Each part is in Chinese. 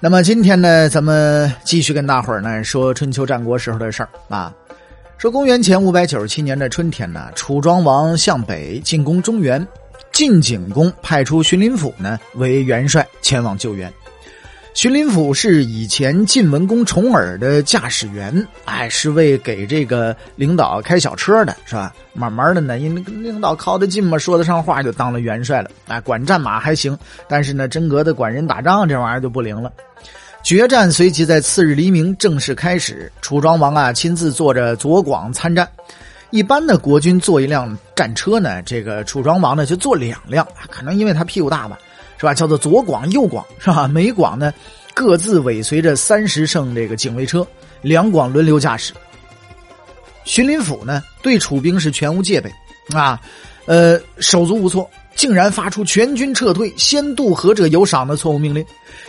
那么今天呢，咱们继续跟大伙儿呢说春秋战国时候的事儿啊。说公元前五百九十七年的春天呢，楚庄王向北进攻中原，晋景公派出荀林甫呢为元帅前往救援。荀林甫是以前晋文公重耳的驾驶员，哎，是为给这个领导开小车的，是吧？慢慢的呢，因为领导靠得近嘛，说得上话，就当了元帅了。哎，管战马还行，但是呢，真格的管人打仗这玩意儿就不灵了。决战随即在次日黎明正式开始。楚庄王啊，亲自坐着左广参战。一般的国军坐一辆战车呢，这个楚庄王呢就坐两辆，可能因为他屁股大吧。是吧？叫做左广、右广，是吧？每广呢，各自尾随着三十乘这个警卫车，两广轮流驾驶。荀林甫呢，对楚兵是全无戒备，啊，呃，手足无措，竟然发出全军撤退、先渡河者有赏的错误命令。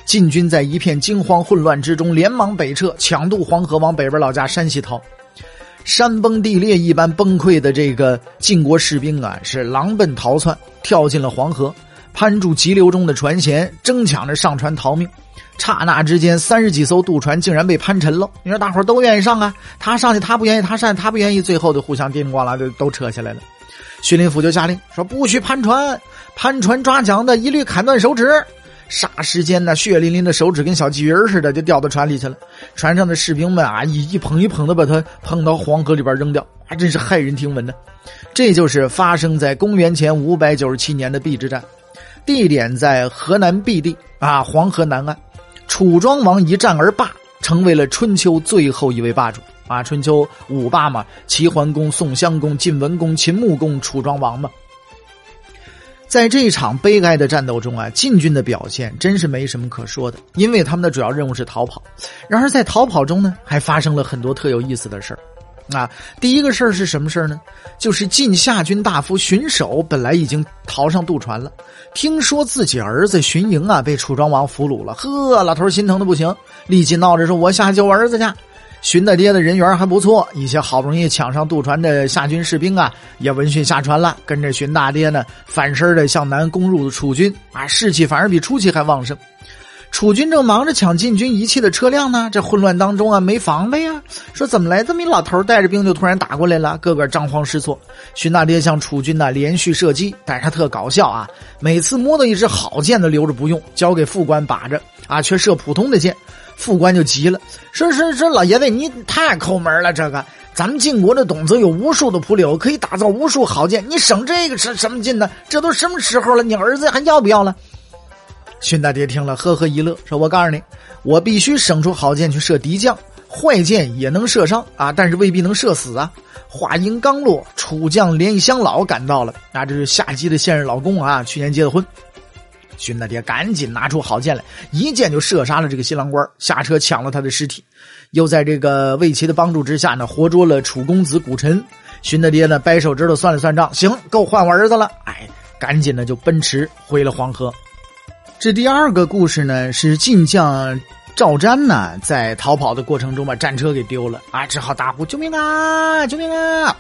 晋军在一片惊慌混乱之中，连忙北撤，抢渡黄河，往北边老家山西逃。山崩地裂一般崩溃的这个晋国士兵啊，是狼奔逃窜，跳进了黄河。攀住急流中的船舷，争抢着上船逃命。刹那之间，三十几艘渡船竟然被攀沉了。你说大伙都愿意上啊？他上去，他不愿意；他上去，他不愿意。最后就互相叮咣啷就都扯下来了。荀林甫就下令说：“不许攀船，攀船抓桨的一律砍断手指。”霎时间呢，血淋淋的手指跟小鲫鱼似的就掉到船里去了。船上的士兵们啊，一一捧一捧的把它捧到黄河里边扔掉，还真是骇人听闻呢。这就是发生在公元前五百九十七年的邲之战。地点在河南邲地啊，黄河南岸，楚庄王一战而霸，成为了春秋最后一位霸主啊。春秋五霸嘛，齐桓公、宋襄公、晋文公、秦穆公、楚庄王嘛。在这一场悲哀的战斗中啊，晋军的表现真是没什么可说的，因为他们的主要任务是逃跑。然而在逃跑中呢，还发生了很多特有意思的事儿。啊，第一个事儿是什么事儿呢？就是晋夏军大夫荀守本来已经逃上渡船了，听说自己儿子荀盈啊被楚庄王俘虏了，呵，老头心疼的不行，立即闹着说：“我下救我儿子去。”荀大爹的人缘还不错，一些好不容易抢上渡船的夏军士兵啊，也闻讯下船了，跟着荀大爹呢反身的向南攻入楚军，啊，士气反而比初期还旺盛。楚军正忙着抢晋军遗弃的车辆呢，这混乱当中啊，没防备呀。说怎么来这么一老头带着兵就突然打过来了，个个张慌失措。荀大爹向楚军呢连续射击，但是他特搞笑啊，每次摸到一支好箭都留着不用，交给副官把着啊，却射普通的箭。副官就急了，说说说老爷子你太抠门了，这个咱们晋国的董子有无数的蒲柳，可以打造无数好箭，你省这个是什么劲呢？这都什么时候了，你儿子还要不要了？荀大爹听了，呵呵一乐，说：“我告诉你，我必须省出好箭去射敌将，坏箭也能射伤啊，但是未必能射死啊。”话音刚落，楚将连乡老赶到了，啊，这是夏姬的现任老公啊，去年结的婚。荀大爹赶紧拿出好箭来，一箭就射杀了这个新郎官，下车抢了他的尸体，又在这个魏齐的帮助之下呢，活捉了楚公子古臣。荀大爹呢，掰手指头算了算账，行，够换我儿子了。哎，赶紧的就奔驰回了黄河。这第二个故事呢，是晋将赵瞻呢，在逃跑的过程中把战车给丢了啊，只好大呼救命啊，救命啊！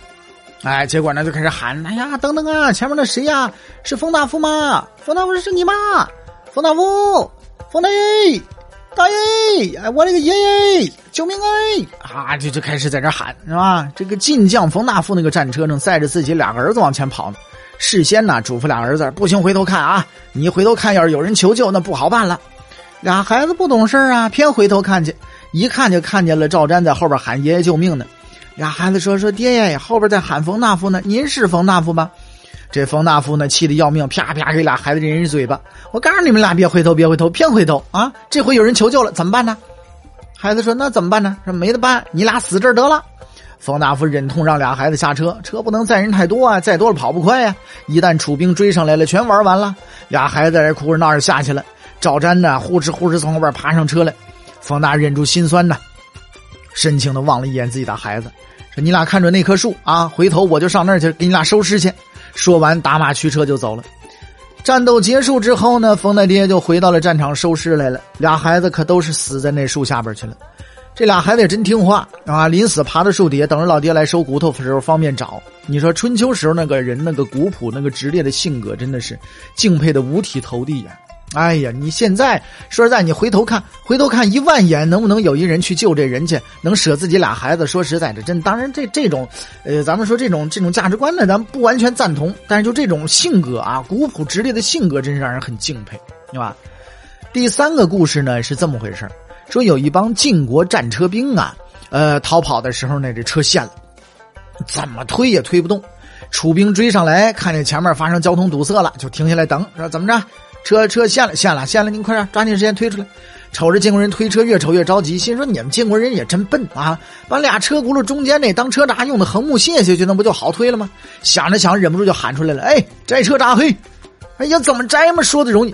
哎，结果呢就开始喊，哎呀，等等啊，前面那谁呀？是冯大夫吗？冯大夫是你吗？冯大夫，冯大爷，大爷，哎，我这个爷爷，救命哎！啊，就就开始在这喊，是吧？这个晋将冯大夫那个战车正载着自己两个儿子往前跑呢。事先呢，嘱咐俩儿子不行回头看啊！你回头看，要是有人求救，那不好办了。俩孩子不懂事啊，偏回头看去，一看就看见了赵瞻在后边喊爷爷救命呢。俩孩子说说爹爷后边在喊冯大夫呢，您是冯大夫吗？这冯大夫呢，气得要命，啪啪给俩孩子人一嘴巴。我告诉你们俩别回头，别回头，偏回头啊！这回有人求救了，怎么办呢？孩子说那怎么办呢？说没得办，你俩死这儿得了。冯大夫忍痛让俩孩子下车，车不能载人太多啊，载多了跑不快呀。一旦楚兵追上来了，全玩完了。俩孩子在这哭着闹着下去了。赵瞻呢，呼哧呼哧从后边爬上车来。冯大忍住心酸呐，深情的望了一眼自己的孩子，说：“你俩看准那棵树啊，回头我就上那儿去给你俩收尸去。”说完，打马驱车就走了。战斗结束之后呢，冯大爹就回到了战场收尸来了。俩孩子可都是死在那树下边去了。这俩孩子也真听话啊，临死爬到树底下，等着老爹来收骨头的时候方便找。你说春秋时候那个人那个古朴、那个直烈的性格，真的是敬佩的五体投地呀。哎呀，你现在说实在，你回头看，回头看一万眼，能不能有一人去救这人去？能舍自己俩孩子？说实在的，真当然这这种，呃，咱们说这种这种价值观呢，咱们不完全赞同。但是就这种性格啊，古朴直烈的性格，真是让人很敬佩，对吧？第三个故事呢是这么回事说有一帮晋国战车兵啊，呃，逃跑的时候呢，这车陷了，怎么推也推不动。楚兵追上来，看见前面发生交通堵塞了，就停下来等，说怎么着？车车陷了，陷了，陷了！您快点，抓紧时间推出来。瞅着晋国人推车，越瞅越着急，心说：“你们晋国人也真笨啊，把俩车轱辘中间那当车闸用的横木卸下去，那不就好推了吗？”想着想，忍不住就喊出来了：“哎，摘车闸！嘿，哎呀，怎么摘嘛？说的容易，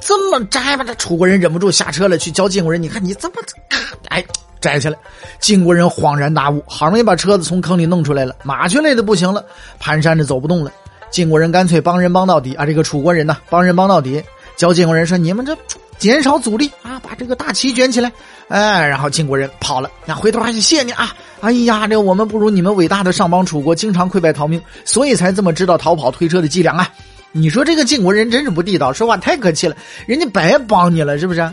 这么摘吧？”这楚国人忍不住下车了，去教晋国人：“你看你怎么……哎，摘下来！”晋国人恍然大悟，好容易把车子从坑里弄出来了，马却累得不行了，蹒跚着走不动了。晋国人干脆帮人帮到底啊！这个楚国人呢，帮人帮到底，教晋国人说：“你们这减少阻力啊，把这个大旗卷起来。”哎，然后晋国人跑了，那回头还是谢你啊！哎呀，这我们不如你们伟大的上邦楚国，经常溃败逃命，所以才这么知道逃跑推车的伎俩啊！你说这个晋国人真是不地道，说话太客气了，人家白帮你了，是不是？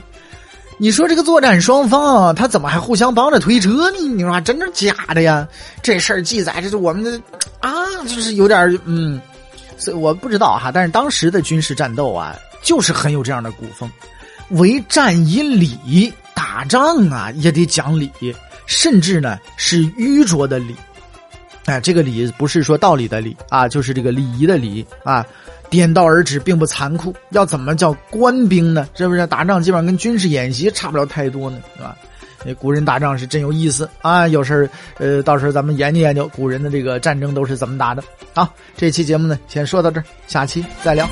你说这个作战双方他怎么还互相帮着推车呢？你说真的假的呀？这事儿记载这是我们的啊，就是有点嗯。所以我不知道哈，但是当时的军事战斗啊，就是很有这样的古风，为战以礼，打仗啊也得讲理，甚至呢是愚拙的礼。哎，这个礼不是说道理的理啊，就是这个礼仪的礼啊。点到而止，并不残酷。要怎么叫官兵呢？是不是打仗基本上跟军事演习差不了太多呢？是吧？那古人打仗是真有意思啊！有事儿，呃，到时候咱们研究研究古人的这个战争都是怎么打的。好，这期节目呢，先说到这儿，下期再聊。